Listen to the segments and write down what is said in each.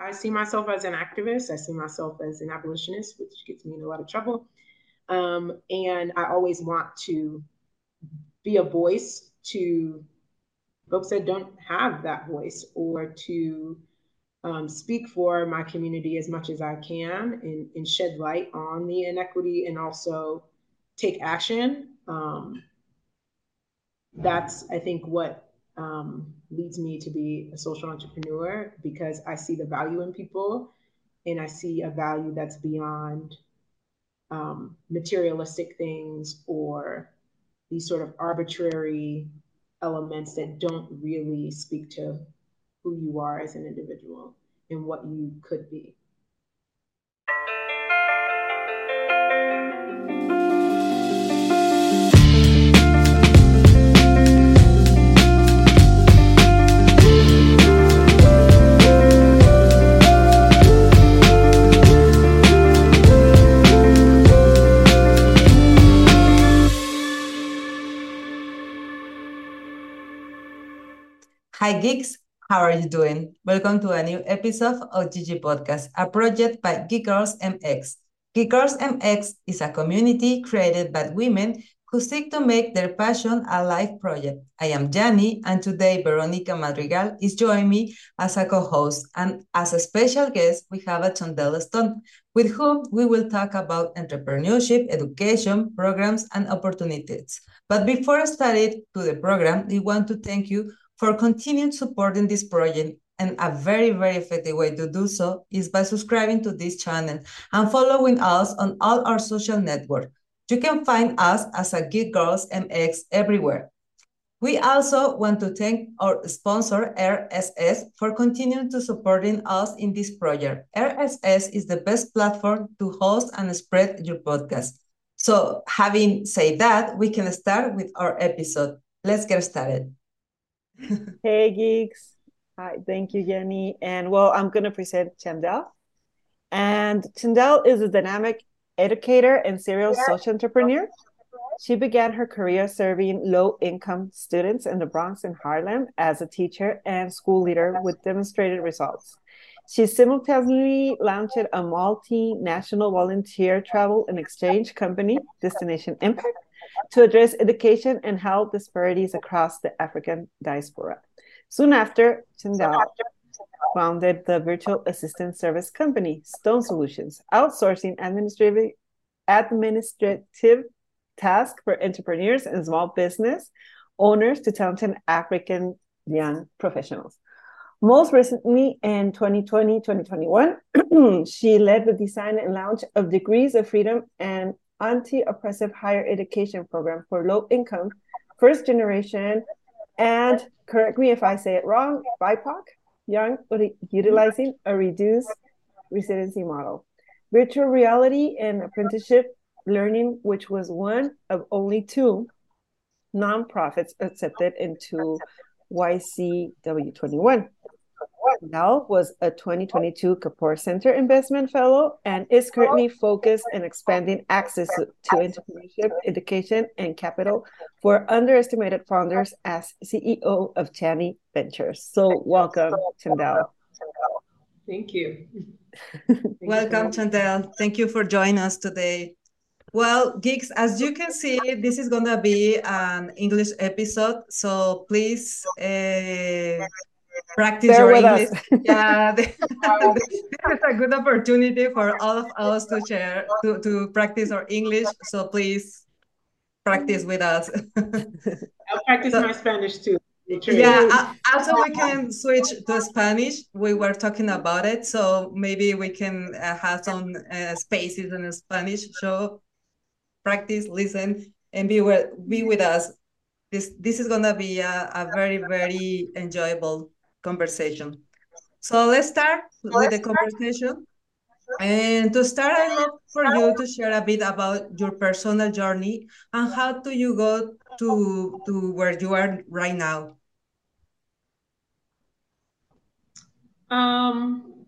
I see myself as an activist. I see myself as an abolitionist, which gets me in a lot of trouble. Um, and I always want to be a voice to folks that don't have that voice or to um, speak for my community as much as I can and, and, shed light on the inequity and also take action. Um, that's, I think, what um, leads me to be a social entrepreneur because I see the value in people and I see a value that's beyond um, materialistic things or these sort of arbitrary elements that don't really speak to who you are as an individual and what you could be. Hi, geeks. How are you doing? Welcome to a new episode of GG Podcast, a project by Geek Girls MX. Geek Girls MX is a community created by women who seek to make their passion a life project. I am Jani, and today Veronica Madrigal is joining me as a co-host. And as a special guest, we have a Chandell Stone, with whom we will talk about entrepreneurship, education, programs, and opportunities. But before I started to the program, we want to thank you for continuing supporting this project. And a very, very effective way to do so is by subscribing to this channel and following us on all our social networks. You can find us as a Geek Girls MX everywhere. We also want to thank our sponsor, RSS, for continuing to supporting us in this project. RSS is the best platform to host and spread your podcast. So having said that, we can start with our episode. Let's get started hey, geeks. Hi, thank you, Jenny. And well, I'm going to present Chandell. And Chandell is a dynamic educator and serial social entrepreneur. She began her career serving low income students in the Bronx and Harlem as a teacher and school leader with demonstrated results. She simultaneously launched a multinational volunteer travel and exchange company, Destination Impact, to address education and health disparities across the African diaspora. Soon after, Chandell founded the virtual assistant service company, Stone Solutions, outsourcing administrative, administrative tasks for entrepreneurs and small business owners to talented African young professionals. Most recently, in 2020 2021, she led the design and launch of Degrees of Freedom and anti-oppressive higher education program for low income, first generation, and correct me if I say it wrong, BIPOC, young, utilizing a reduced residency model. Virtual reality and apprenticeship learning, which was one of only two nonprofits accepted into YCW21. Nell was a 2022 Kapor Center Investment Fellow and is currently focused on expanding access to entrepreneurship, education, and capital for underestimated founders as CEO of Chany Ventures. So, welcome, Chandell. Thank you. welcome, Chandell. Thank you for joining us today. Well, geeks, as you can see, this is going to be an English episode. So please uh, practice Bear your English. yeah, this is a good opportunity for all of us to share to, to practice our English. So please practice with us. I'll practice so, my Spanish too. Yeah, also we can switch to Spanish. We were talking about it, so maybe we can uh, have some uh, spaces in Spanish. So practice, listen, and be with be with us. This this is gonna be a, a very very enjoyable conversation. So let's start with the conversation. And to start, I'd love for you to share a bit about your personal journey and how do you go to, to where you are right now? Um,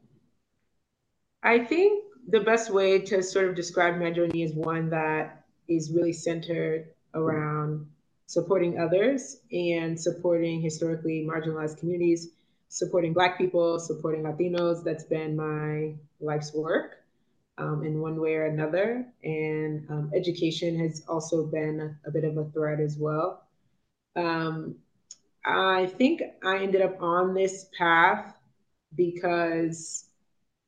I think the best way to sort of describe my journey is one that is really centered around supporting others and supporting historically marginalized communities supporting Black people, supporting Latinos. That's been my life's work um, in one way or another. And um, education has also been a, bit of a threat as well. Um, I think I ended up on this path because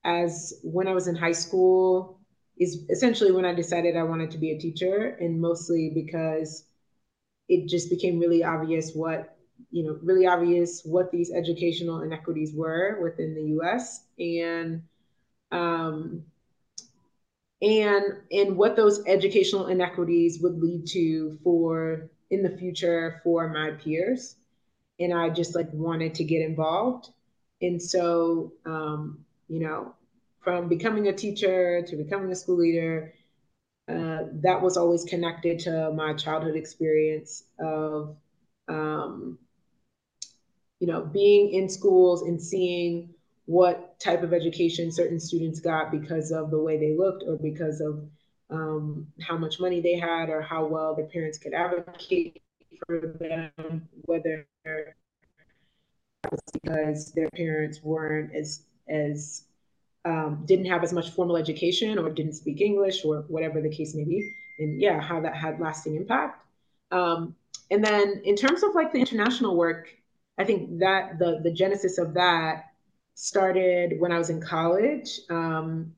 as when I was in high school is essentially when I decided I wanted to be a teacher and mostly because it just became really obvious what you know really obvious what these educational inequities were within the US and um, and and what those educational inequities would lead to for in the future for my peers. And i just like wanted to get involved. And so um, you know from becoming a teacher to becoming a school leader uh, that was always connected to my childhood experience of um, you know being in schools and seeing what type of education certain students got because of the way they looked or because of um, how much money they had or how well their parents could advocate for them, whether because their parents weren't as as um, didn't have as much formal education or didn't speak English or whatever the case may be, and yeah, how that had lasting impact. Um, and then in terms of like the international work, I think that the the genesis of that started when I was in college. Um,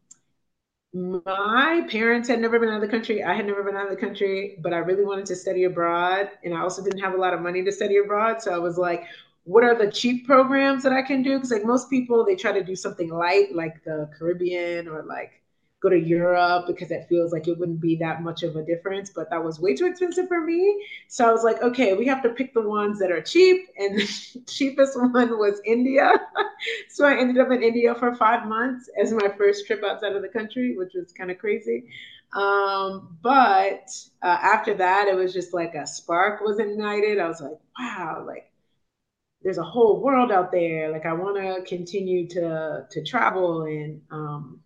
my parents had never been out of the country. I had never been out of the country, but I really wanted to study abroad. And I also didn't have a lot of money to study abroad. So I was like, what are the cheap programs that I can do? Because like most people, they try to do something light, like the Caribbean or like go to Europe because it feels like it wouldn't be that much of a difference, but that was way too expensive for me. So I was like, okay, we have to pick the ones that are cheap. And the cheapest one was India. so I ended up in India for five months as my first trip outside of the country, which was kind of crazy. Um, but uh, after that, it was just like a spark was ignited. I was like, wow, like there's a whole world out there. Like I want to continue to to travel and um,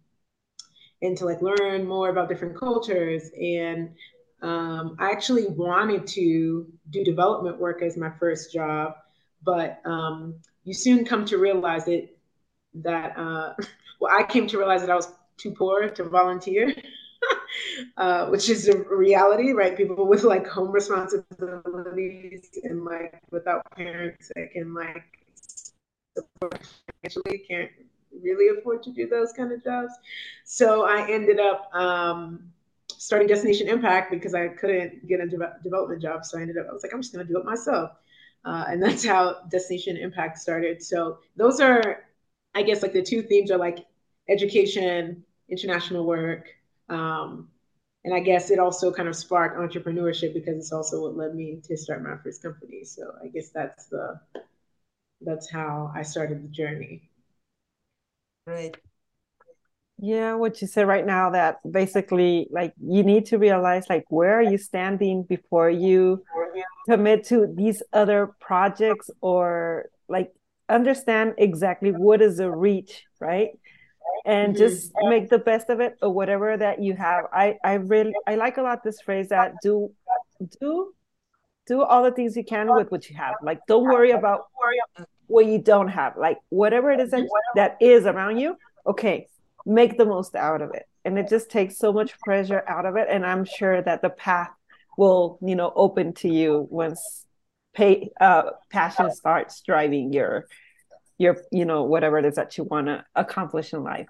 and to like learn more about different cultures. And um, I actually wanted to do development work as my first job, but um, you soon come to realize it that uh, well, I came to realize that I was too poor to volunteer. uh, which is a reality, right? People with like home responsibilities and like without parents that can like support financially can't really afford to do those kind of jobs. So I ended up um, starting Destination Impact because I couldn't get a de- development job. So I ended up, I was like, I'm just going to do it myself. Uh, and that's how Destination Impact started. So those are, I guess, like the two themes are like education, international work. Um, and I guess it also kind of sparked entrepreneurship because it's also what led me to start my first company. So I guess that's the that's how I started the journey. Right. Yeah, what you said right now that basically like you need to realize like where are you standing before you commit to these other projects or like understand exactly what is the reach, right? And mm-hmm. just make the best of it or whatever that you have. I I really I like a lot this phrase that do do do all the things you can with what you have. Like don't worry about what you don't have like whatever it is that, that is around you okay make the most out of it. And it just takes so much pressure out of it. And i'm sure that the path will you know open to you once pay uh, passion starts driving your your you know whatever it is that you want to accomplish in life.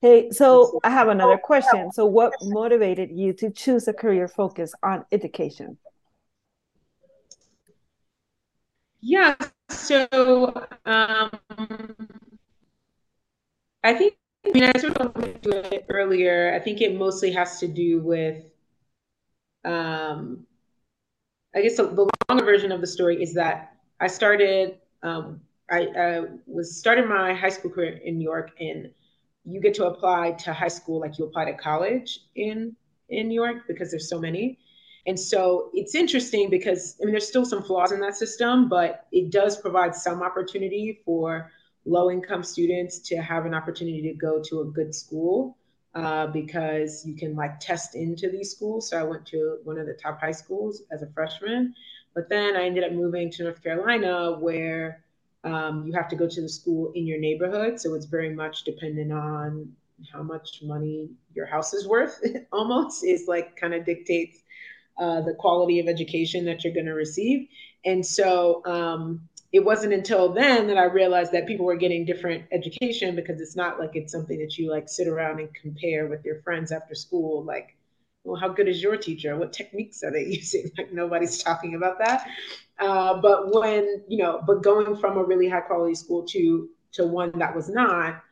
Hey so i have another question. So what motivated you to choose a career focus on education? Yeah so um, I think, I mean, I sort of alluded to it earlier. I think it mostly has to do with, um, I guess the, the longer version of the story is that I started, um, I, I was starting my high school career in New York, and you get to apply to high school like you apply to college in in New York because there's so many. And so it's interesting because I mean there's still some flaws in that system, but it does provide some opportunity for low income students to have an opportunity to go to a good school uh, because you can like test into these schools. So I went to one of the top high schools as a freshman, but then I ended up moving to North Carolina where Um, you have to go to the school in your neighborhood, so it's very much dependent on how much money your house is worth. almost is like kind of dictates uh, the quality of education that you're going to receive. And so um, it wasn't until then that I realized that people were getting different education because it's not like it's something that you like sit around and compare with your friends after school. Like, well, how good is your teacher? What techniques are they using? Like nobody's talking about that. Uh, but when you know, but going from a really high quality school to to one that was not,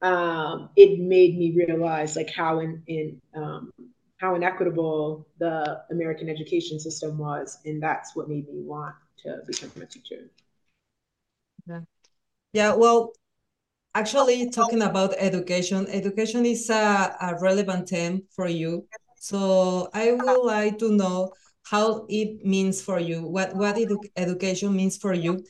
um, it made me realize like how in in um, how inequitable the American education system was, and that's what made me want to become a teacher. Yeah. Yeah. Well, actually, talking about education, education is a, a relevant theme for you. So I would like to know how it means for you, what, what edu education means for you.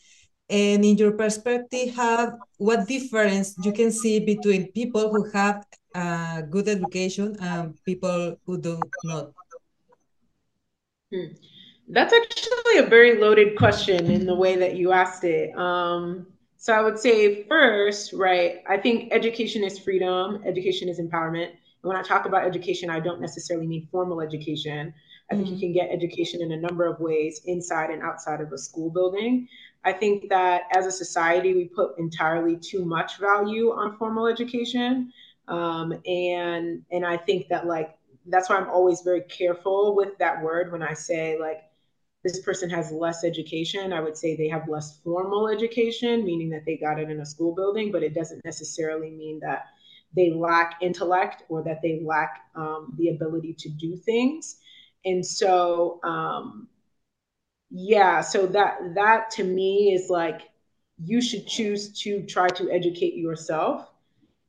And in your perspective, have what difference you can see between people who have uh, good education and people who do not? Hmm. That's actually a very loaded question in the way that you asked it. Um, so I would say first, right, I think education is freedom, education is empowerment. And when I talk about education, I don't necessarily mean formal education. I think mm-hmm. you can get education in a number of ways inside and outside of a school building. I think that as a society, we put entirely too much value on formal education. Um, and and I think that like that's why I'm always very careful with that word when I say like this person has less education. I would say they have less formal education, meaning that they got it in a school building, but it doesn't necessarily mean that they lack intellect or that they lack um, the ability to do things. And so, um, yeah, so that that to me is like you should choose to try to educate yourself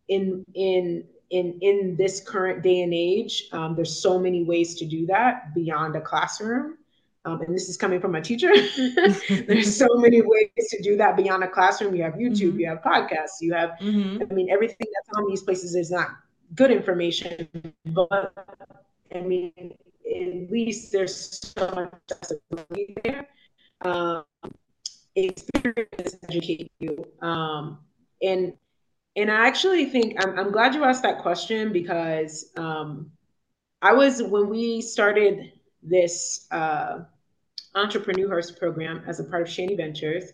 in in in in this current day and age. Um, there's so many ways to do that beyond a classroom. Um, and this is coming from a teacher. There's so many ways to do that beyond a classroom. You have YouTube, mm-hmm. you have podcasts, you have, mm-hmm. I mean, everything that's on these places is not good information, but I mean, at least there's so much accessibility there. Um, experience educate you. Um, and I actually think I'm, I'm glad you asked that question because um, I was when we started this uh, Entrepreneurs program as a part of Chany Ventures,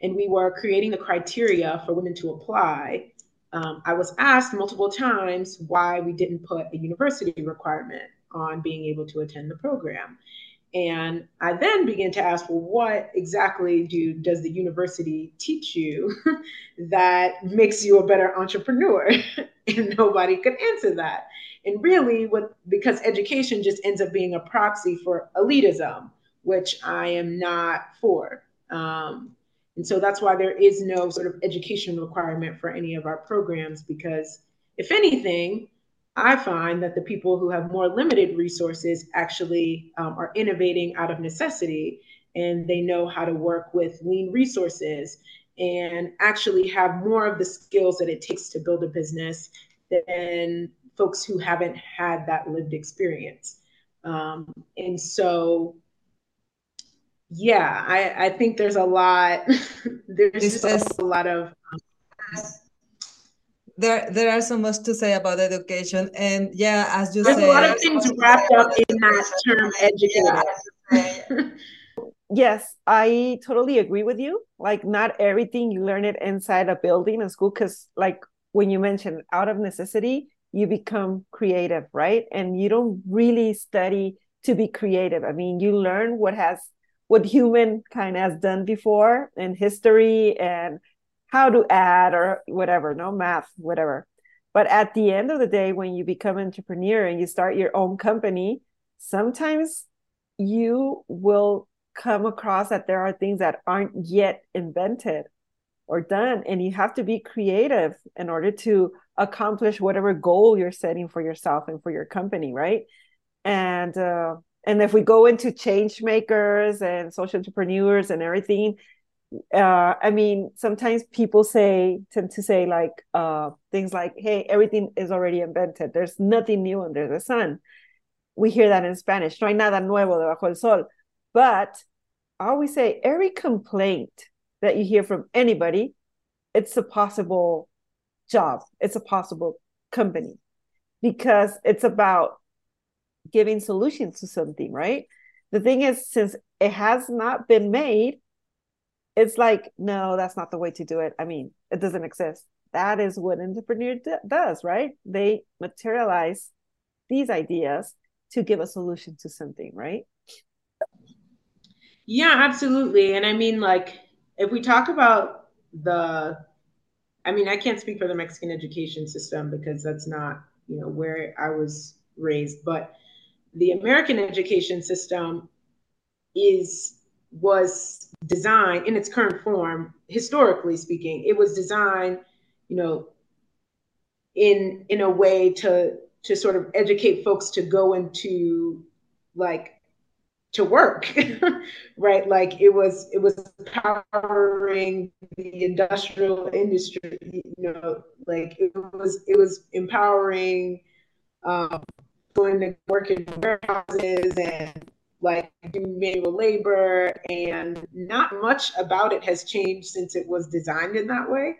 and we were creating the criteria for women to apply. Um, I was asked multiple times why we didn't put a university requirement on being able to attend the program. And I then began to ask, well, what exactly do does the university teach you that makes you a better entrepreneur? and nobody could answer that. And really, what because education just ends up being a proxy for elitism which I am not for. Um, and so that's why there is no sort of education requirement for any of our programs, because if anything, I find that the people who have more limited resources actually um, are innovating out of necessity and they know how to work with lean resources and actually have more of the skills that it takes to build a business than folks who haven't had that lived experience. Um, and so yeah, I, I think there's a lot. there's just a lot of. Um, there, there are so much to say about education, and yeah, as you there's say, a lot of things wrapped up in that term, educated. yes, I totally agree with you. Like, not everything you learn it inside a building, a school, because like when you mentioned out of necessity, you become creative, right? And you don't really study to be creative. I mean, you learn what has what human kind has done before in history and how to add or whatever, no math, whatever. But at the end of the day, when you become an entrepreneur and you start your own company, sometimes you will come across that there are things that aren't yet invented or done. And you have to be creative in order to accomplish whatever goal you're setting for yourself and for your company, right? And uh, and if we go into change makers and social entrepreneurs and everything uh, i mean sometimes people say tend to say like uh, things like hey everything is already invented. There's nothing new under the sun. We hear that in spanish. No hay nada nuevo debajo del sol. But I always say every complaint that you hear from anybody, it's a possible job, it's a possible company. Because it's about giving solutions to something, right? The thing is, since it has not been made, it's like, no, that's not the way to do it. I mean, it doesn't exist. That is what entrepreneur d- does, right? They materialize these ideas to give a solution to something, right? Yeah, absolutely. And I mean, like, if we talk about the, I mean, I can't speak for the Mexican education system because that's not, you know, where I was raised, but the American education system is was designed in its current form, historically speaking, it was designed, you know, in in a way to to sort of educate folks to go into like to work right? Like it was it was empowering the industrial industry you know like it was it was empowering um, going to work in warehouses and like manual labor and not much about it has changed since it was designed in that way.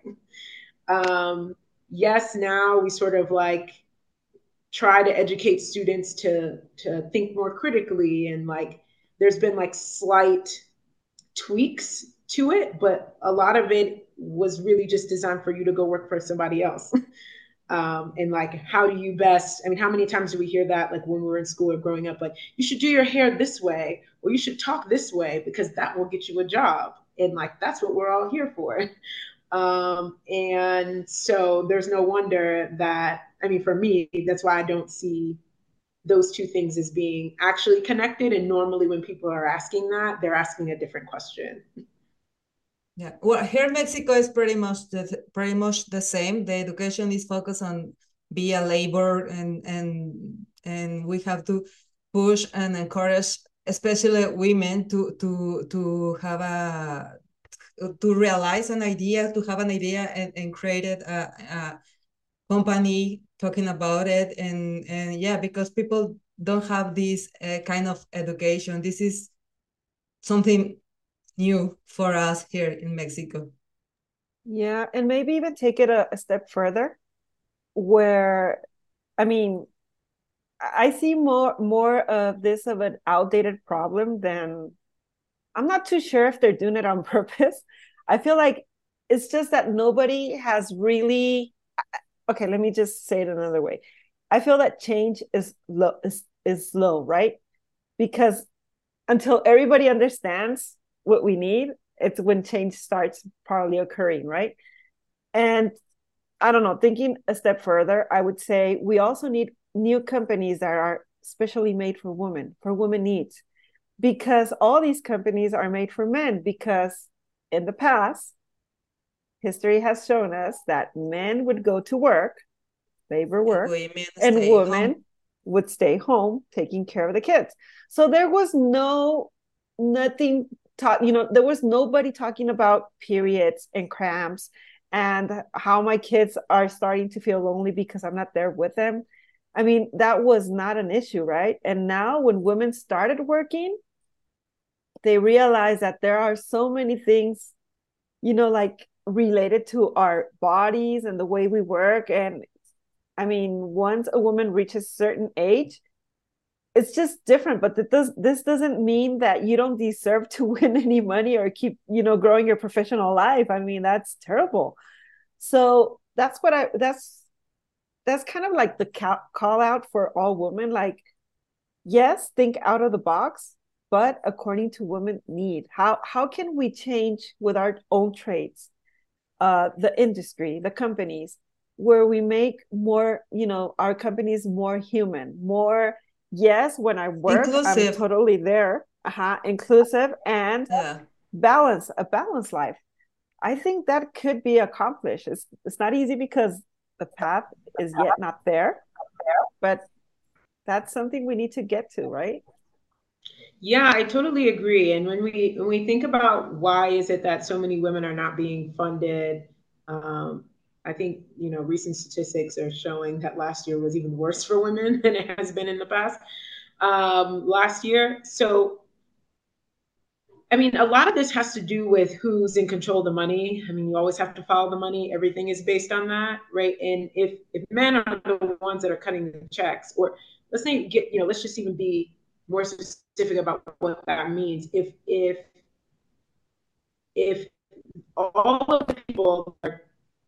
Um, yes now we sort of like try to educate students to to think more critically and like there's been like slight tweaks to it but a lot of it was really just designed for you to go work for somebody else um, and like how do you best i mean how many times do we hear that like when we were in school or growing up like you should do your hair this way or you should talk this way because that will get you a job and like that's what we're all here for um, and so there's no wonder that I mean, for me, that's why I don't see those two things as being actually connected. And normally, when people are asking that, they're asking a different question. Yeah, well, here in Mexico is pretty much the pretty much the same. The education is focused on be a labor, and and and we have to push and encourage, especially women, to to to have a to realize an idea, to have an idea, and and create a, a company talking about it. And and yeah because people don't have this uh, kind of education. This is something new for us here in mexico yeah and maybe even take it a, a step further where i mean i see more more of this of an outdated problem than i'm not too sure if they're doing it on purpose i feel like it's just that nobody has really okay, let me just say it another way. I feel that change is low is, is slow, right? Because until everybody understands what we need, it's when change starts probably occurring, right? And I don't know, thinking a step further, I would say we also need new companies that are specially made for women, for women needs. Because all these companies are made for men because in the past, history has shown us that men would go to work, labor work, and women home. would stay home taking care of the kids. So there was no nothing taught, you know, there was nobody talking about periods and cramps and how my kids are starting to feel lonely because I'm not there with them. I mean, that was not an issue, right? And now when women started working, they realized that there are so many things, you know, like related to our bodies and the way we work and i mean once a woman reaches a certain age it's just different but does, this doesn't mean that you don't deserve to win any money or keep you know growing your professional life. I mean that's terrible. So that's what i that's that's kind of like the call out for all women. Like yes think out of the box but according to women need. How how can we change with our own traits uh, the industry, the companies, where we make more, you know, our companies more human, more. Yes, when I work, inclusive. I'm totally there. Uh-huh, inclusive and yeah. balance, a balanced life. I think that could be accomplished. It's it's not easy because the path is yet not there, but that's something we need to get to, right? Yeah, I totally agree. And when we when we think about why is it that so many women are not being funded, um, I think you know recent statistics are showing that last year was even worse for women than it has been in the past um, last year. So I mean, a lot of this has to do with who's in control of the money. I mean, you always have to follow the money. Everything is based on that, right? And if if men are the ones that are cutting the checks, or let's say get, you know, let's just even be more specific about what that means. If if if all of the people are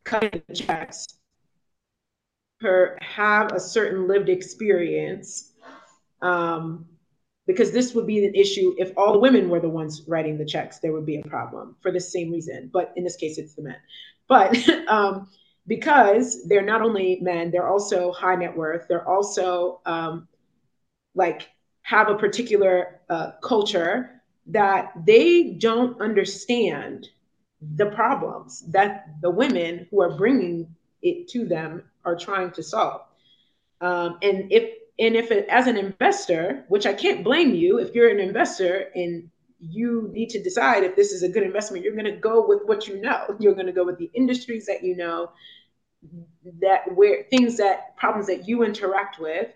cutting checks her have a certain lived experience, um, because this would be an issue if all the women were the ones writing the checks there would be a problem for the same reason but in this case it's the men. But um, because they're not only men they're also high net worth they're also um, like have a particular uh, culture that they don't understand the problems that the women who are bringing it to them are trying to solve um, and if and if it, as an investor, which I can't blame you, if you're an investor and you need to decide if this is a good investment, you're going to go with what you know. You're going to go with the industries that you know, that where things that problems that you interact with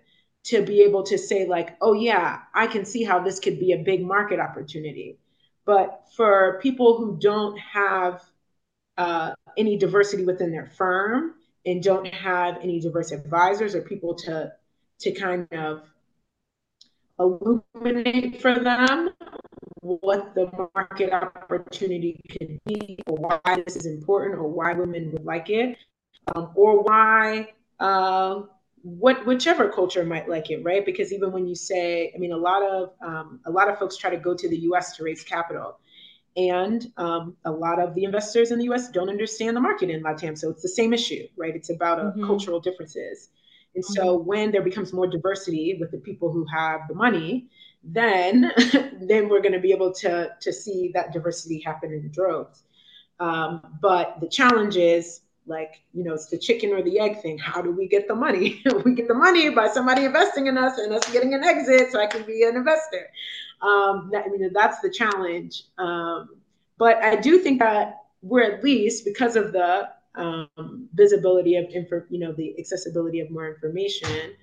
to be able to say like, oh yeah, I can see how this could be a big market opportunity. But for people who don't have uh, any diversity within their firm and don't have any diverse advisors or people to to kind of illuminate for them what the market opportunity could be, or why this is important, or why women would like it, um, or why uh, what whichever culture might like it, right? Because even when you say, I mean, a lot of um, a lot of folks try to go to the U.S. to raise capital, and um, a lot of the investors in the U.S. don't understand the market in LATAM. So it's the same issue, right? It's about mm-hmm. cultural differences. And so mm-hmm. when there becomes more diversity with the people who have the money, then then we're going to be able to to see that diversity happen in droves. Um, but the challenge is like you know it's the chicken or the egg thing. How do we get the money? we get the money by somebody investing in us and us getting an exit, so I can be an investor. Um, that, I mean that's the challenge. Um, but I do think that we're at least because of the um, visibility of info, you know, the accessibility of more information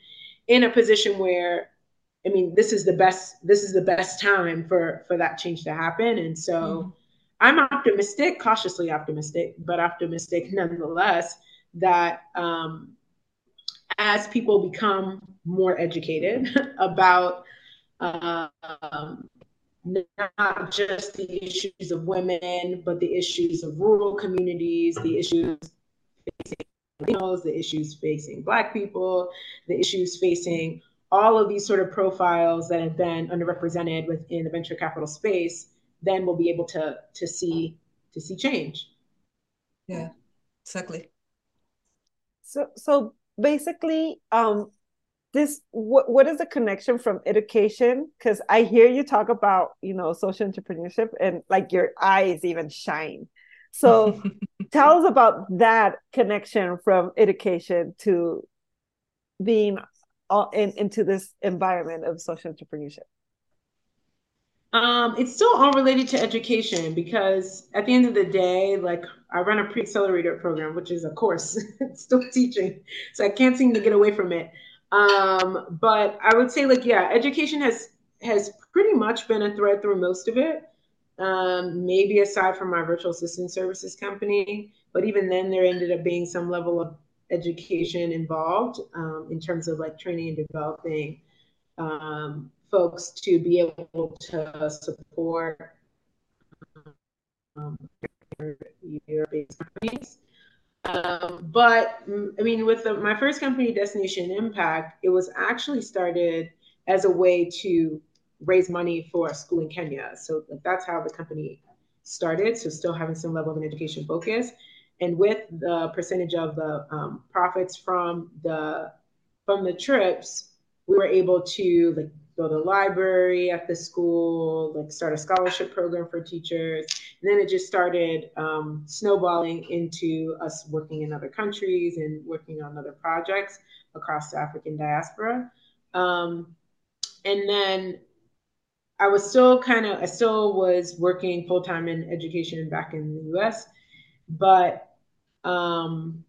in a position where, I mean, this is the best, this is the best time for, for that change to happen. And so mm-hmm. I'm optimistic, cautiously optimistic, but optimistic nonetheless that um, as people become more educated about um, not just the issues of women, but the issues of rural communities, the issues facing Latinos, the issues facing Black people, the issues facing all of these sort of profiles that have been underrepresented within the venture capital space, then we'll be able to to see to see change. Yeah, exactly. So so basically, um, this what what is the connection from education because i hear you talk about you know social entrepreneurship and like your eyes even shine so tell us about that connection from education to being all in, into this environment of social entrepreneurship um, it's still all related to education because at the end of the day, like I run a pre-accelerator program, which is a course, it's still teaching. So I can't seem to get away from it. Um, but I would say like, yeah, education has, has pretty much been a thread through most of it. Um, maybe aside from my virtual assistant services company, but even then there ended up being some level of education involved um, in terms of like training and developing um, folks to be able to support um, based companies. Um, but I mean, with the, my first company, Destination Impact, it was actually started as a way to raise money for a school in Kenya. So that's how the company started. So still having some level of an education focus, and with the percentage of the um, profits from the from the trips, we were able to like go to the library at the school, like start a scholarship program for teachers. And then it just started um, snowballing into us working in other countries and working on other projects across the African diaspora. Um, and then I was still kind of, I still was working full time in education back in the US, but um,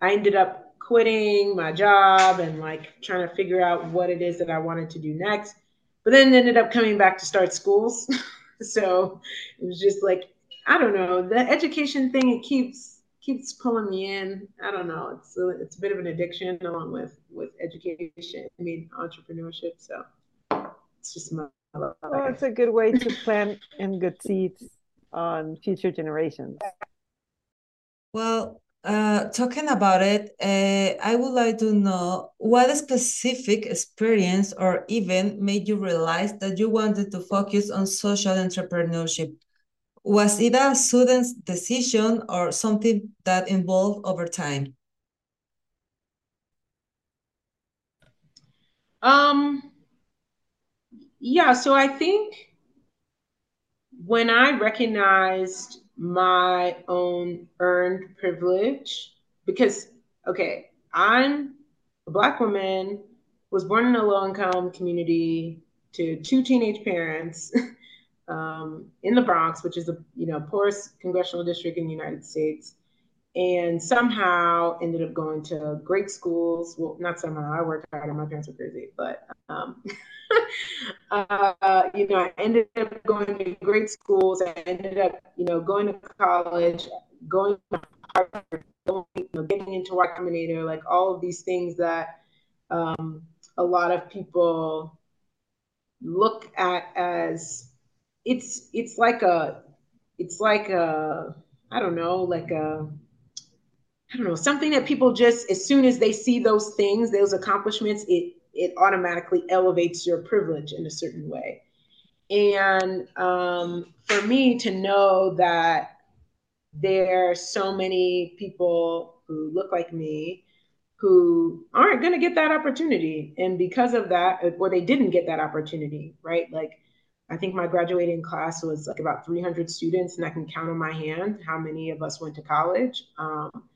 I ended up quitting my job and like trying to figure out what it is that I wanted to do next. But then ended up coming back to start schools. so it was just like I don't know the education thing. It keeps keeps pulling me in. I don't know. It's a, it's a bit of an addiction along with with education. I mean entrepreneurship. So it's just my. Well, it's a good way to plant in good seeds on future generations. Well, uh, talking about it, uh, I would like to know what specific experience or event made you realize that you wanted to focus on social entrepreneurship. Was it a sudden decision or something that evolved over time? Um, yeah, so I think when I recognized my own earned privilege? Because okay i'm a black woman was born in a low income community to two teenage parents um, in the bronx which is the you know poorest congressional district in the united states and somehow ended up going to great schools well not somehow i worked hard and my parents were crazy but um, uh, you know, I ended up going to great schools. I ended up, you know, going to college, going to Harvard, going, you know, getting into Y Combinator, like all of these things that um, a lot of people look at as it's it's like a it's like a I don't know like a I don't know something that people just as soon as they see those things those accomplishments it it automatically elevates your privilege in a certain way. And um, for me to know that there are so many people who look like me who aren't going to get that opportunity. And because of that, or they didn't get that opportunity, right? Like, I think my graduating class was like about 300 students, and I can count on my hand how many of us went to college. Um,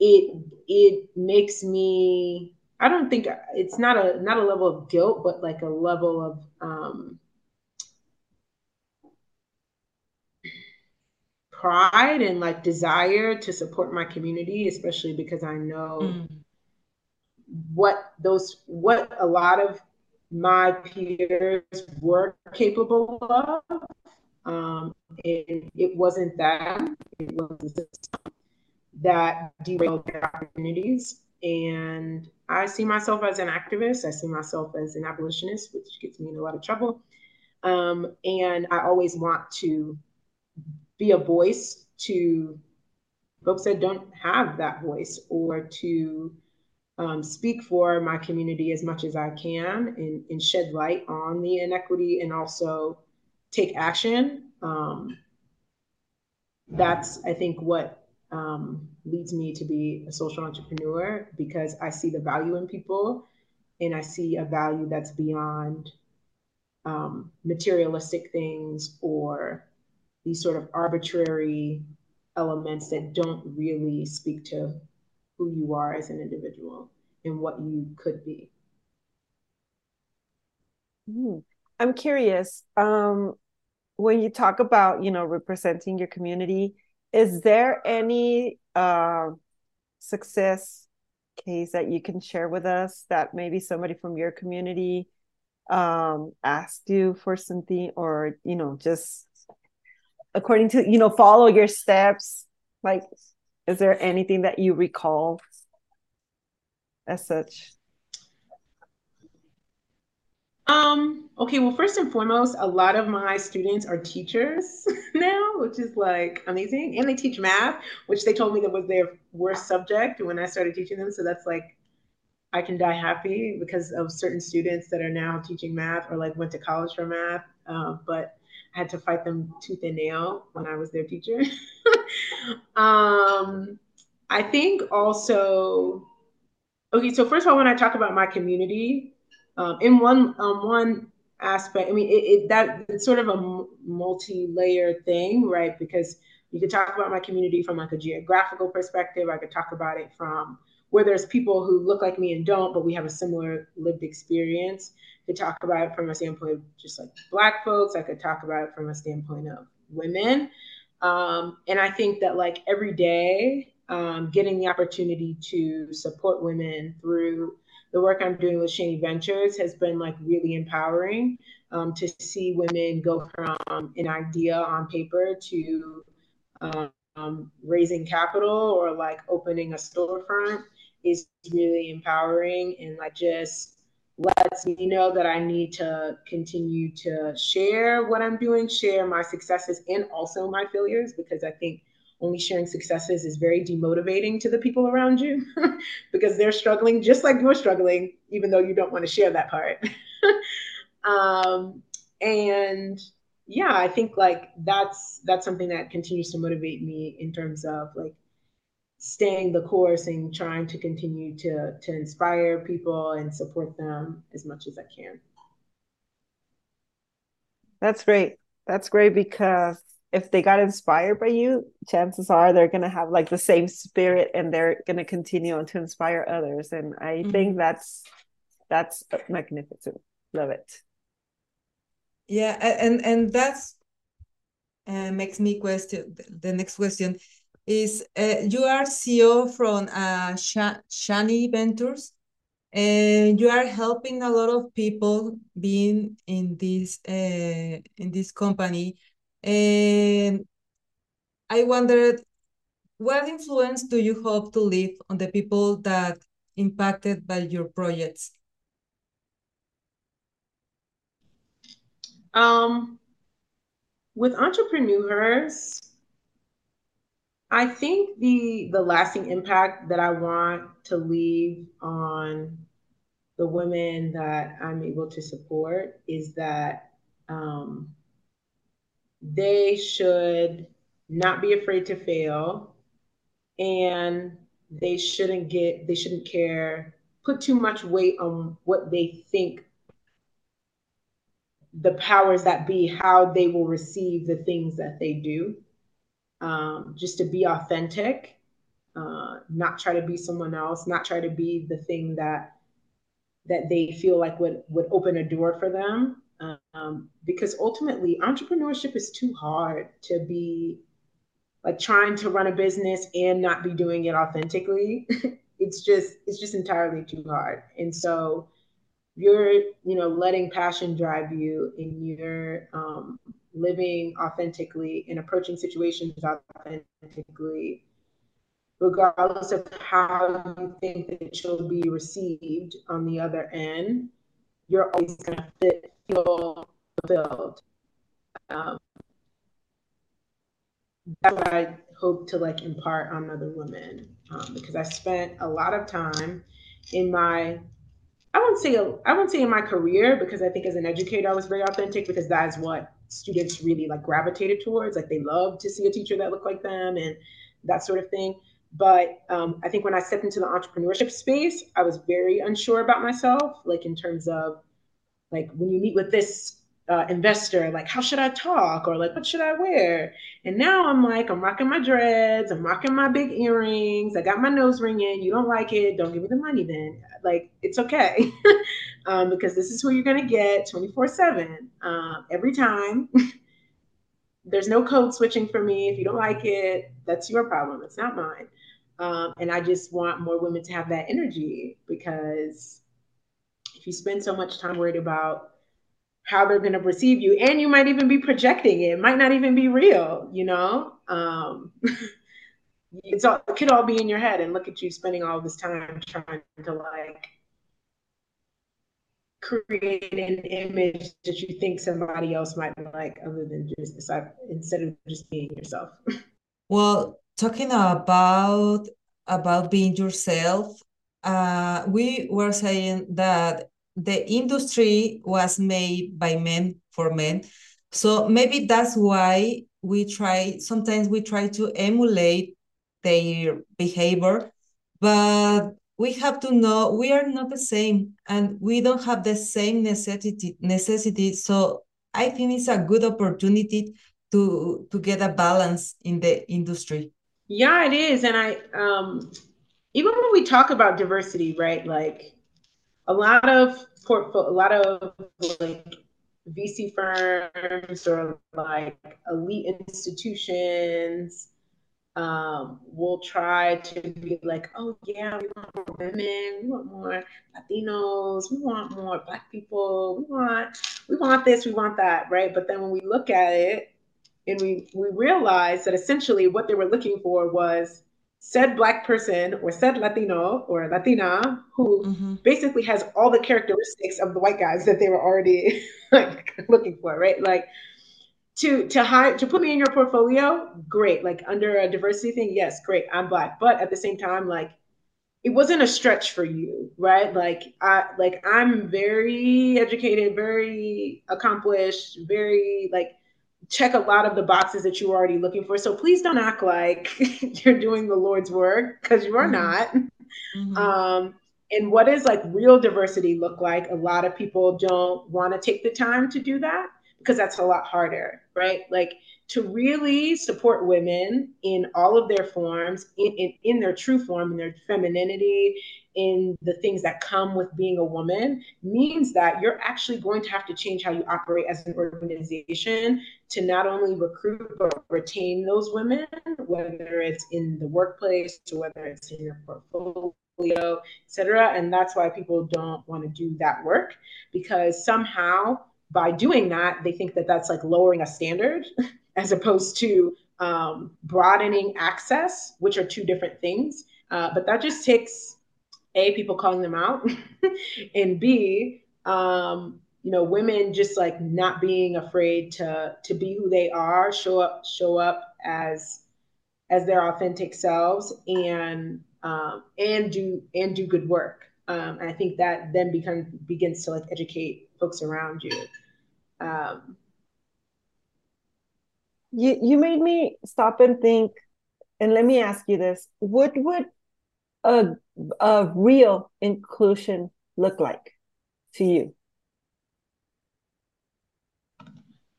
it it makes me I don't think it's not a not a level of guilt, but like a level of um, pride and like desire to support my community, especially because I know mm. what those what a lot of my peers were capable of. Um, and it wasn't that it was the system that derailed their opportunities and I see myself as an activist. I see myself as an abolitionist, which gets me in a lot of trouble. Um, and I always want to be a voice to folks that don't have that voice or to um, speak for my community as much as I can and, and, shed light on the inequity and also take action. Um, that's, I think, what um, leads me to be a social entrepreneur because I see the value in people and I see a value that's beyond um, materialistic things or these sort of arbitrary elements that don't really speak to who you are as an individual and what you could be. Hmm. I'm curious. Um, when you talk about, you know, representing your community, is there any uh, success case that you can share with us that maybe somebody from your community um, asked you for something or you know just according to you know follow your steps? Like is there anything that you recall as such um, okay, well, first and foremost, a lot of my students are teachers now, which is like amazing. And they teach math, which they told me that was their worst subject when I started teaching them. So that's like, I can die happy because of certain students that are now teaching math or like went to college for math. Uh, but I had to fight them tooth and nail when I was their teacher. um, I think also, okay, so first of all, when I talk about my community, um, in one um, one aspect, I mean, it, it that it's sort of a multi-layer thing, right? Because you could talk about my community from like a geographical perspective. I could talk about it from where there's people who look like me and don't, but we have a similar lived experience. I could talk about it from a standpoint of just like Black folks. I could talk about it from a standpoint of women. Um, and I think that like every day, um, getting the opportunity to support women through the work I'm doing with Chany Ventures has been like really empowering um, to see women go from an idea on paper to um, raising capital or like opening a storefront is really empowering. And like just lets me know that I need to continue to share what I'm doing, share my successes and also my failures, because I think only sharing successes is very demotivating to the people around you because they're struggling just like you're struggling, even though you don't want to share that part. um, and yeah, I think like that's that's something that continues to motivate me in terms of like staying the course and trying to continue to to inspire people and support them as much as I can. That's great. That's great because if they got inspired by you, chances are they're going to have like the same spirit and they're going to continue on to inspire others and I mm-hmm. think that's that's magnificent. Love it. Yeah, and and that's uh, makes me question the next question is uh, you are CEO from uh, Chany Ventures, and you are helping a lot of people being in this uh, in this company. And I wondered, what influence do you hope to leave on the people that impacted by your projects? Um, with entrepreneurs, I think the the lasting impact that I want to leave on the women that I'm able to support is that um, they should not be afraid to fail, and they shouldn't get they shouldn't care put too much weight on what they think the powers that be how they will receive the things that they do. Um, just to be authentic, uh, not try to be someone else, not try to be the thing that that they feel like would would open a door for them. Um, because ultimately, entrepreneurship is too hard to be like trying to run a business and not be doing it authentically. it's just it's just entirely too hard. And so you're you know letting passion drive you and you're um, living authentically and approaching situations authentically regardless of how you think that you'll be received on the other end you're always going to feel fulfilled um, that's what i hope to like impart on other women um, because i spent a lot of time in my I won't say I won't say in my career because I think as an educator I was very authentic because that is what students really like gravitated towards. Like they love to see a teacher that looked like them and that sort of thing. But um, I think when I stepped into the entrepreneurship space, I was very unsure about myself, like in terms of like when you meet with this uh, investor, like how should I talk or like what should I wear? And now I'm like, I'm rocking my dreads, I'm rocking my big earrings, I got my nose ring in. You don't like it, don't give me the money then. Like it's okay, um, because this is who you're gonna get 24 seven uh, every time. There's no code switching for me. If you don't like it, that's your problem. It's not mine. Um, and I just want more women to have that energy because if you spend so much time worried about how they're going to perceive you and you might even be projecting it. might not even be real you know um it's all, it could all be in your head and look at you spending all this time trying to like create an image that you think somebody else might like other than just instead of just being yourself well talking about about being yourself uh, we were saying that the industry was made by men for men. So maybe that's why we try, sometimes we try to emulate their behavior, but we have to know we are not the same and we don't have the same necessity necessity. So I think it's a good opportunity to to get a balance in the industry. Yeah, it is. And I um even when we talk about diversity, right? Like a lot of portfolio, a lot of like VC firms or like elite institutions um, we'll try to be like, oh yeah, we want more women, we want more Latinos, we want more Black people, we want we want this, we want that, right? But then when we look at it and we we realize that essentially what they were looking for was said black person or said Latino or Latina who mm-hmm. basically has all the characteristics of the white guys that they were already like looking for, right? Like to to hire to put me in your portfolio, great. Like under a diversity thing, yes, great. I'm black, but at the same time, like it wasn't a stretch for you, right? Like I like I'm very educated, very accomplished, very like check a lot of the boxes that you were already looking for. So please don't act like you're doing the Lord's work because you are mm-hmm. not. Mm-hmm. Um, and what does like real diversity look like? A lot of people don't want to take the time to do that because that's a lot harder, right? Like to really support women in all of their forms, in, in, in, their true form, in their femininity, in the things that come with being a woman, means that you're actually going to have to change how you operate as an organization to not only recruit but retain those women, whether it's in the workplace or whether it's in your portfolio, et cetera. And that's why people don't want to do that work because somehow by doing that, they think that that's like lowering a standard as opposed to um, broadening access, which are two different things. Uh, but that just takes a people calling them out, and b um, you know women just like not being afraid to to be who they are, show up show up as as their authentic selves, and um, and do and do good work. Um, and I think that then becomes begins to like educate folks around you. Um, you you made me stop and think and let me ask you this what would a, a real inclusion look like to you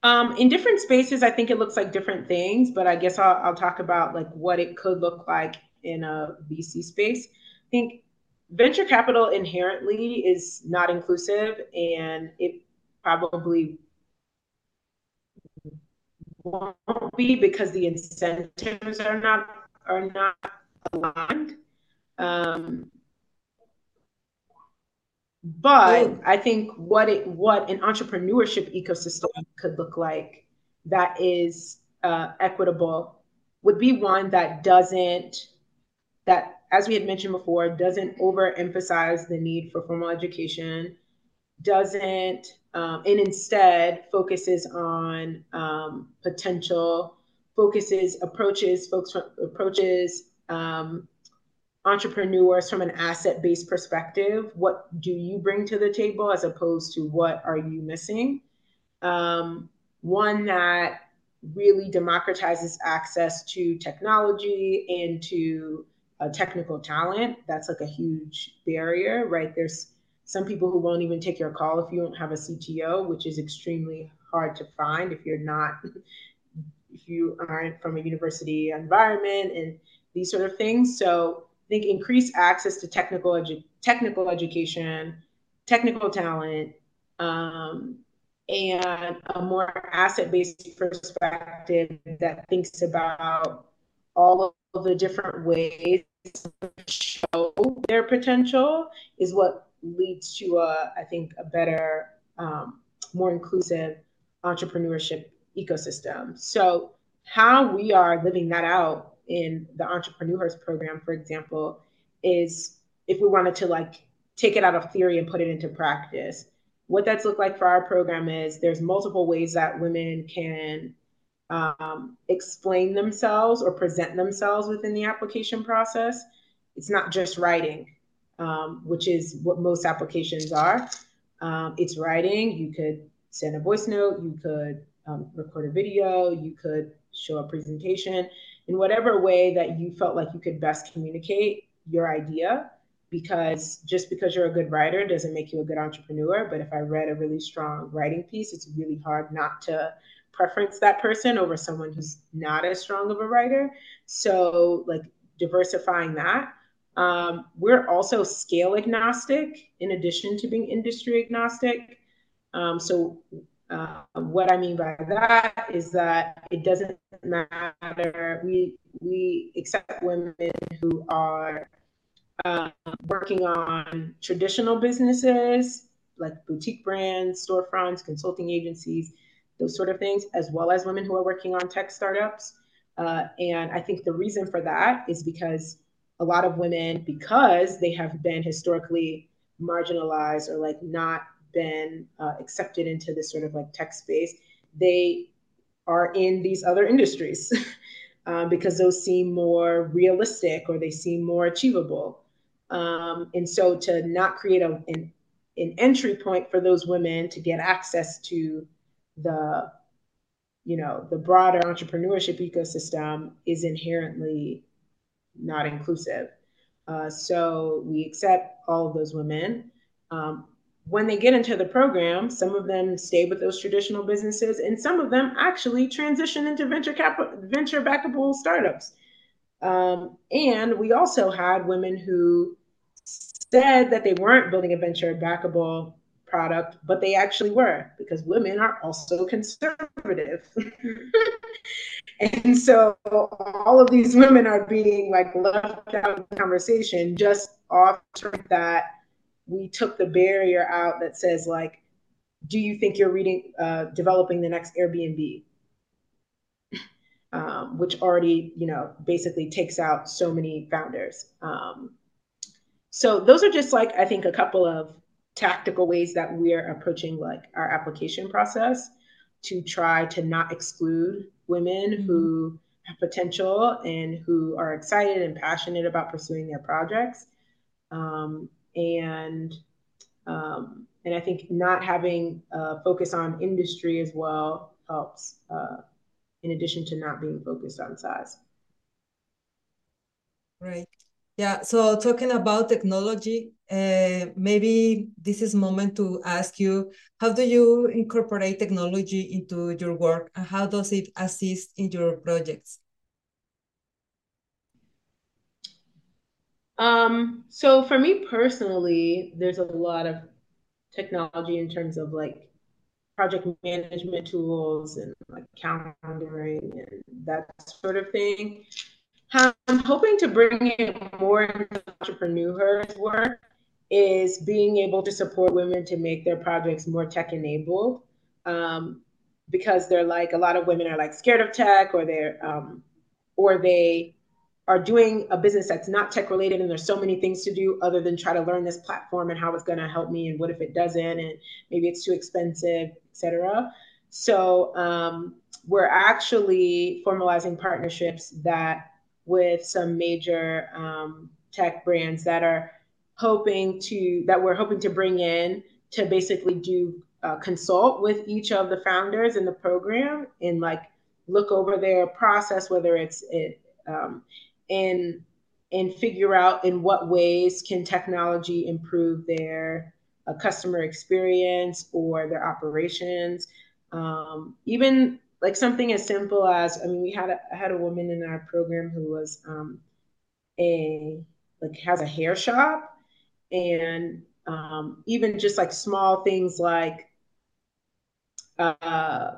um, in different spaces i think it looks like different things but i guess I'll, I'll talk about like what it could look like in a vc space i think venture capital inherently is not inclusive and it probably won't be because the incentives are not are not aligned. Um, but I think what it what an entrepreneurship ecosystem could look like that is uh, equitable would be one that doesn't that as we had mentioned before doesn't overemphasize the need for formal education doesn't um, and instead focuses on um, potential, focuses, approaches folks from, approaches um, entrepreneurs from an asset based perspective. What do you bring to the table as opposed to what are you missing? Um, one that really democratizes access to technology and to uh, technical talent. That's like a huge barrier, right? There's some people who won't even take your call if you don't have a CTO, which is extremely hard to find if you're not, if you aren't from a university environment and these sort of things. So think increased access to technical edu- technical education, technical talent, um, and a more asset-based perspective that thinks about all of the different ways to show their potential is what leads to a, I think, a better, um, more inclusive entrepreneurship ecosystem. So how we are living that out in the entrepreneurs program, for example, is if we wanted to like take it out of theory and put it into practice. What that's looked like for our program is there's multiple ways that women can um, explain themselves or present themselves within the application process. It's not just writing um, which is what most applications are. Um, it's writing. You could send a voice note. You could um, record a video. You could show a presentation in whatever way that you felt like you could best communicate your idea. Because just because you're a good writer doesn't make you a good entrepreneur. But if I read a really strong writing piece, it's really hard not to preference that person over someone who's not as strong of a writer. So, like diversifying that um, we're also scale agnostic in addition to being industry agnostic. Um, so Uh, what I mean by that is that it doesn't matter. We we accept women who are uh, working on traditional businesses like boutique brands, storefronts, consulting agencies, those sort of things, as well as women who are working on tech startups. Uh, and I think the reason for that is because a lot of women, because they have been historically marginalized or like not been uh, accepted into this sort of like tech space, they are in these other industries um, because those seem more realistic or they seem more achievable. Um, and so to not create a, an, an entry point for those women to get access to the you know the broader entrepreneurship ecosystem is inherently not inclusive uh, so we accept all of those women um, when they get into the program some of them stay with those traditional businesses and some of them actually transition into venture capital venture backable startups um, and we also had women who said that they weren't building a venture backable product, but they actually were because women are also conservative. and so all of these women are being like left out of the conversation just off that we took the barrier out that says like, do you think you're reading, uh, developing the next Airbnb? Um, which already, you know, basically takes out so many founders. Um, so those are just like I think a couple of tactical ways that we're approaching like our application process to try to not exclude women mm-hmm. who have potential and who are excited and passionate about pursuing their projects um, and um, and I think not having a focus on industry as well helps uh, in addition to not being focused on size. Right. Yeah, so talking about technology, uh, maybe this is moment to ask you, how do you incorporate technology into your work and how does it assist in your projects? Um, so for me personally, there's a lot of technology in terms of like project management tools and like calendaring and that sort of thing. I'm hoping to bring in more into entrepreneurs' work is being able to support women to make their projects more tech enabled. Um, because they're like a lot of women are like scared of tech or they're um, or they are doing a business that's not tech related and there's so many things to do other than try to learn this platform and how it's going to help me and what if it doesn't and maybe it's too expensive etc so um, we're actually formalizing partnerships that with some major um, tech brands that are hoping to that we're hoping to bring in to basically do uh, consult with each of the founders in the program and like look over their process, whether it's it um, and and figure out in what ways can technology improve their uh, customer experience or their operations. Um, even like something as simple as I mean, we had a I had a woman in our program who was um, a like has a hair shop, and um, even just like small things like uh,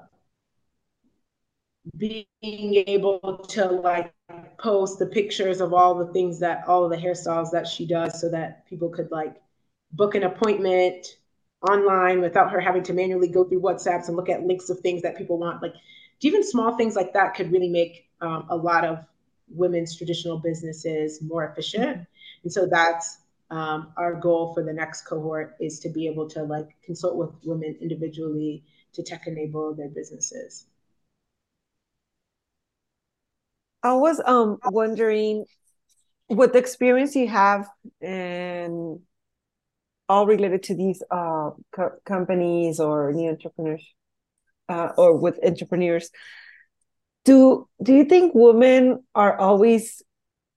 being able to like post the pictures of all the things that all the hairstyles that she does so that people could like book an appointment online without her having to manually go through WhatsApps and look at links of things that people want. Like even small things like that could really make um, a lot of women's traditional businesses more efficient. And so that's um, our goal for the next cohort is to be able to like consult with women individually to tech enable their businesses. I was um wondering, with the experience you have and all related to these uh, co- companies or new entrepreneurs uh, or with entrepreneurs. Do do you think women are always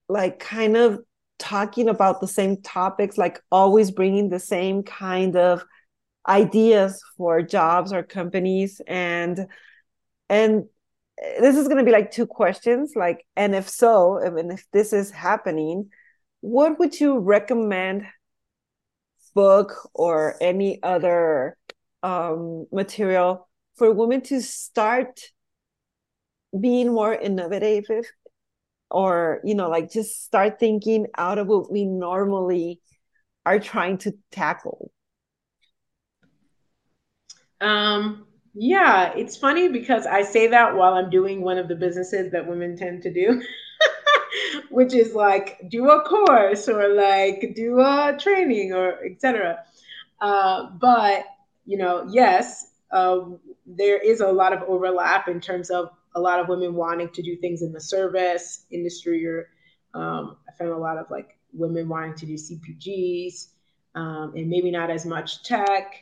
like kind of talking about the same topics like always bringing the same kind of ideas for jobs or companies? And and this is going to be like two questions like and if so and if this is happening what would you recommend book or any other um, material for women to start being more innovative or you know like just start thinking out of what we normally are trying to tackle? Um yeah it's funny because i say that while i'm doing one of the businesses that women tend to do which is like do a course or like do a training or etc uh, but you know yes uh, there is a lot of overlap in terms of a lot of women wanting to do things in the service industry or um, i found a lot of like women wanting to do cpgs um, and maybe not as much tech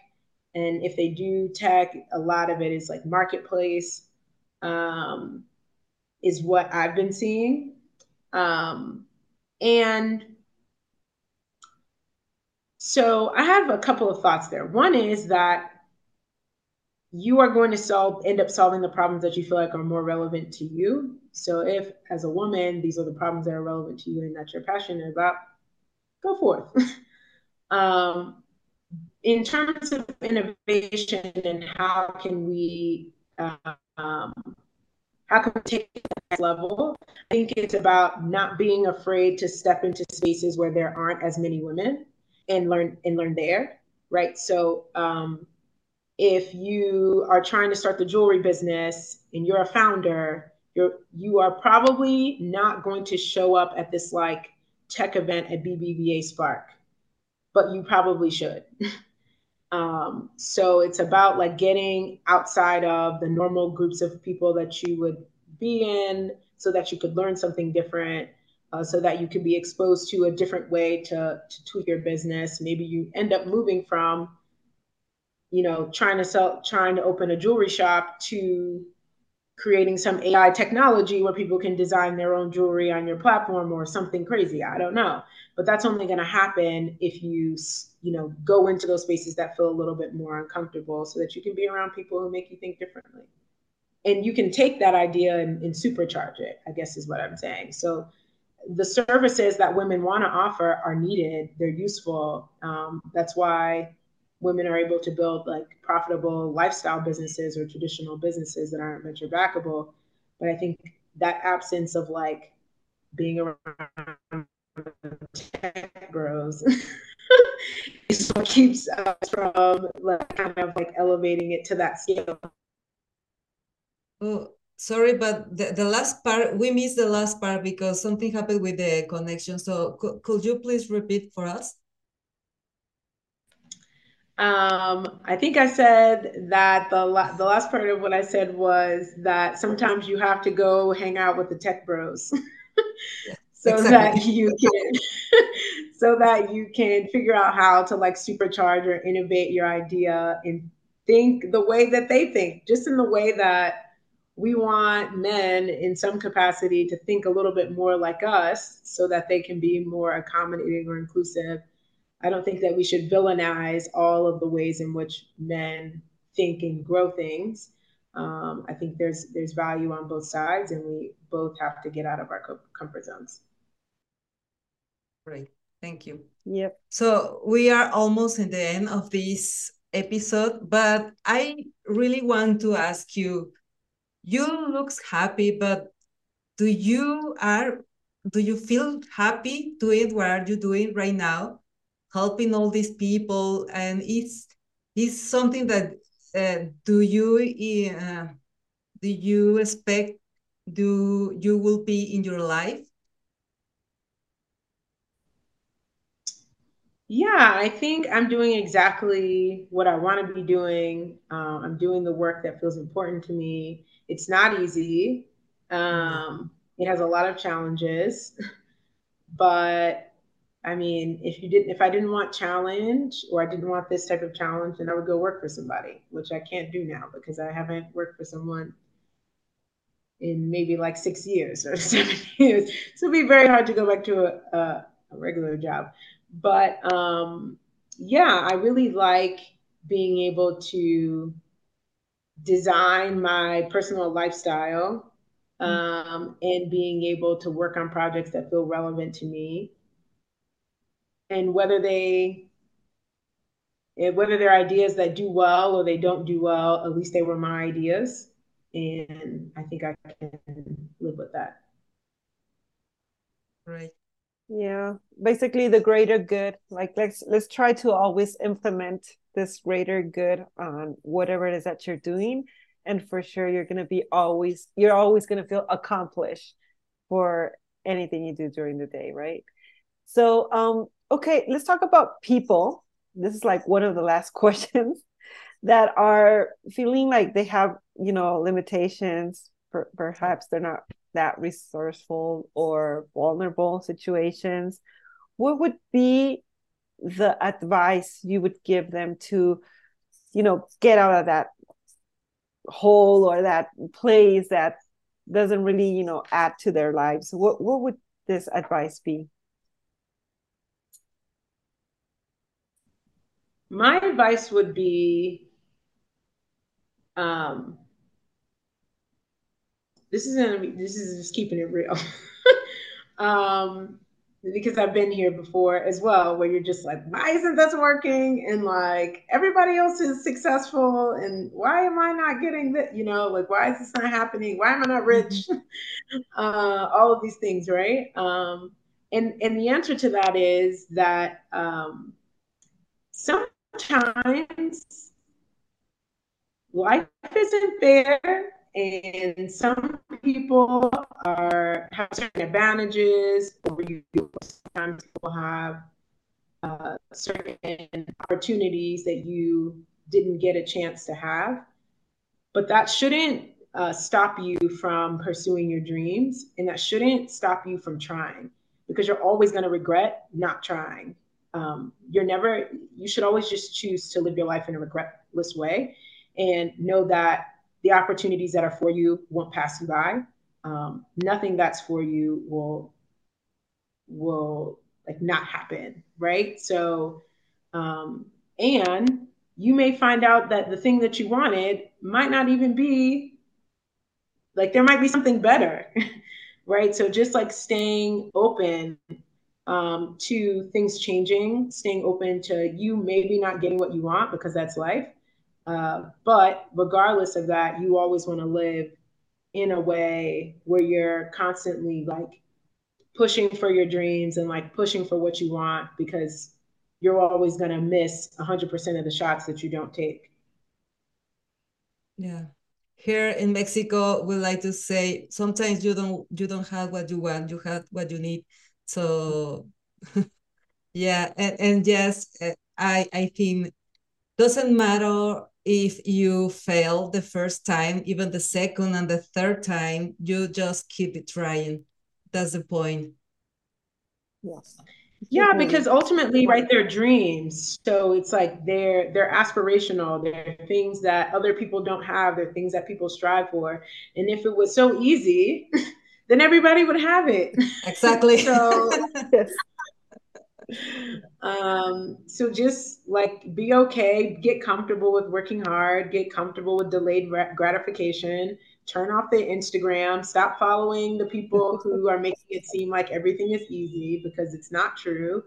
and if they do tech a lot of it is like marketplace um, is what i've been seeing um, and so I have a couple of thoughts there. One is that you are going to solve end up solving the problems that you feel like are more relevant to you. So if as a woman, these are the problems that are relevant to you and that you're passionate about, go forth. um, in terms of innovation and how can we um, how can we take the next level? I think it's about not being afraid to step into spaces where there aren't as many women and learn and learn there, right? So um, if you are trying to start the jewelry business and you're a founder, you're you are probably not going to show up at this like tech event at BBVA Spark, but you probably should. Um, so it's about like getting outside of the normal groups of people that you would be in so that you could learn something different, uh, so that you could be exposed to a different way to, to tweak your business. Maybe you end up moving from, you know, trying to sell, trying to open a jewelry shop to creating some AI technology where people can design their own jewelry on your platform or something crazy. I don't know. But that's only going to happen if you, you know, go into those spaces that feel a little bit more uncomfortable so that you can be around people who make you think differently. And you can take that idea and, and supercharge it, I guess is what I'm saying. So the services that women want to offer are needed, they're useful. Um, that's why women are able to build like profitable lifestyle businesses or traditional businesses that aren't venture backable. But I think that absence of like being around tech bros is what keeps us from like kind of like elevating it to that scale. Oh, sorry, but the, the last part, we missed the last part because something happened with the connection. So could you please repeat for us? Um, I think I said that the la- the last part of what I said was that sometimes you have to go hang out with the tech bros, so exactly. that you can so that you can figure out how to like supercharge or innovate your idea and think the way that they think, just in the way that we want men in some capacity to think a little bit more like us, so that they can be more accommodating or inclusive I don't think that we should villainize all of the ways in which men think and grow things. Um, I think there's there's value on both sides, and we both have to get out of our comfort zones. Great, thank you. Yep. So we are almost in the end of this episode, but I really want to ask you. You looks happy, but do you are do you feel happy doing what are you doing right now? Helping all these people and it's it's something that uh, do you uh, do you expect do you will be in your life? Yeah i think i'm doing exactly what i want to be doing. Um, i'm doing the work that feels important to me. It's not easy. Um, mm-hmm. it has a lot of challenges but I mean, if you didn't, if I didn't want challenge or I didn't want this type of challenge, then I would go work for somebody, which I can't do now because I haven't worked for someone in maybe like six years or seven years. So it'd be very hard to go back to a, a, a regular job. But um, yeah, I really like being able to design my personal lifestyle mm. um, and being able to work on projects that feel relevant to me and whether they whether they're ideas that do well or they don't do well, at least they were my ideas. And I think I can live with that. Right. Yeah. Basically the greater good. Like let's let's try to always implement this greater good on whatever it is that you're doing. And for sure you're gonna be always you're always gonna feel accomplished for anything you do during the day, right? So um okay, let's talk about people. This is like one of the last questions that are feeling like they have you know limitations. Per- perhaps they're not that resourceful or vulnerable situations. What would be the advice you would give them to you know get out of that hole or that place that doesn't really you know add to their lives? What what would this advice be my advice would be um, this is gonna be this is just keeping it real. Um, because I've been here before as well where you're just like why isn't this working? And like everybody else is successful and why am I not getting that you know like why is this not happening? Why am I not rich? Mm-hmm. uh, all of these things right? Um, and and the answer to that is that um, some sometimes life isn't fair and some people are have certain advantages or you sometimes people have uh, certain opportunities that you didn't get a chance to have. But that shouldn't uh, stop you from pursuing your dreams and that shouldn't stop you from trying because you're always going to regret not trying um, you're never you should always just choose to live your life in a regretless way and know that the opportunities that are for you won't pass you by. Um, nothing that's for you will will like not happen right? So um, and you may find out that the thing that you wanted might not even be like there might be something better right? So just like staying open um, to things changing, staying open to you maybe not getting what you want because that's life. Uh, but regardless of that, you always want to live in a way where you're constantly like pushing for your dreams and like pushing for what you want because you're always going to miss 100% of the shots that you don't take. Yeah. Here in Mexico, we like to say sometimes you don't you don't have what you want, you have what you need so yeah and, and yes eh, i i think doesn't matter if you fail the first time even the second and the third time you just keep it trying. That's the point. Yes. Yeah because ultimately right they're dreams. So it's like they're they're aspirational. They're things that other people don't have. They're things that people strive for. And if it was so easy then everybody would have it. Exactly. so, um, so just like be okay, get comfortable with working hard, get comfortable with delayed gratification, turn off the Instagram, stop following the people who are making it seem like everything is easy because it's not true.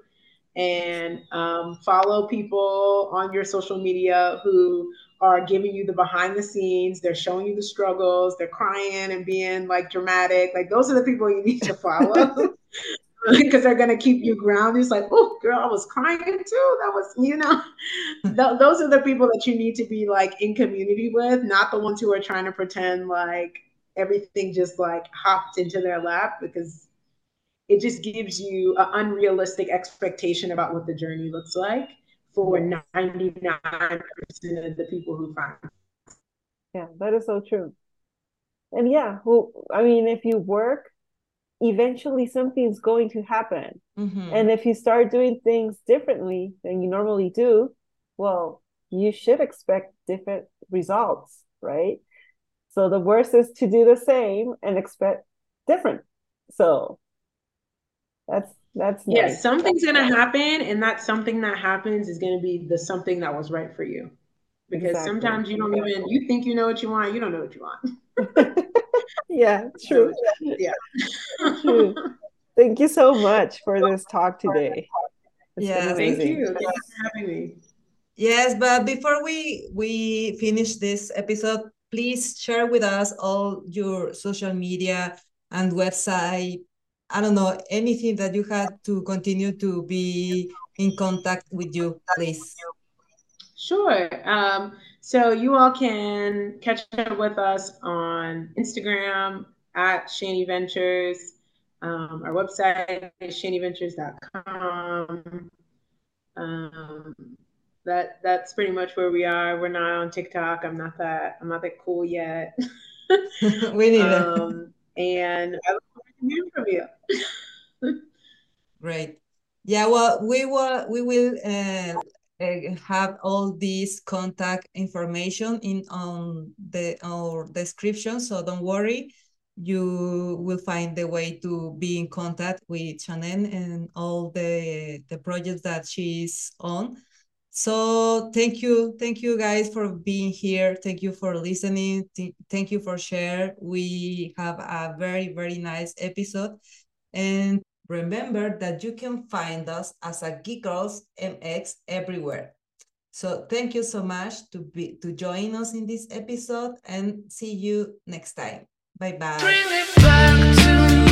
And um, follow people on your social media who are giving you the behind the scenes. They're showing you the struggles. They're crying and being like dramatic. Like those are the people you need to follow because they're going to keep you grounded. It's like, oh, girl, I was crying too. That was, you know, th- those are the people that you need to be like in community with, not the ones who are trying to pretend like everything just like hopped into their lap because it just gives you an unrealistic expectation about what the journey looks like for 99% of the people who find. Yeah, that is so true. And yeah, well, I mean, if you work, eventually something's going to happen. Mm-hmm. And if you start doing things differently than you normally do, well, you should expect different results, right? So the worst is to do the same and expect different. So that's that's yes, nice. something's gonna happen, and that something that happens is gonna be the something that was right for you. Because exactly. sometimes you don't even you think you know what you want, you don't know what you want. yeah, true. Yeah. true. Thank you so much for this talk today. It's yeah, thank you. Thanks for having me. Yes, but before we we finish this episode, please share with us all your social media and website. I don't know anything that you had to continue to be in contact with you, please. Sure. Um, so you all can catch up with us on Instagram at Chany Ventures. Um, our website is chanyventures.com. Um, that that's pretty much where we are. We're not on TikTok. I'm not that I'm not that cool yet. we need um, and I forward from you. Great. Yeah, well, we will we will uh, uh, have all these contact information in on the our description, so don't worry. You will find the way to be in contact with Shannon and all the the projects that she's on. So thank you, thank you guys for being here. Thank you for listening. thank you for share. We have a very very nice episode, and Remember that you can find us as a Geek Girls MX everywhere. So thank you so much to be to join us in this episode and see you next time. Bye bye.